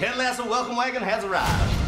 Ted Lasso welcome wagon has arrived.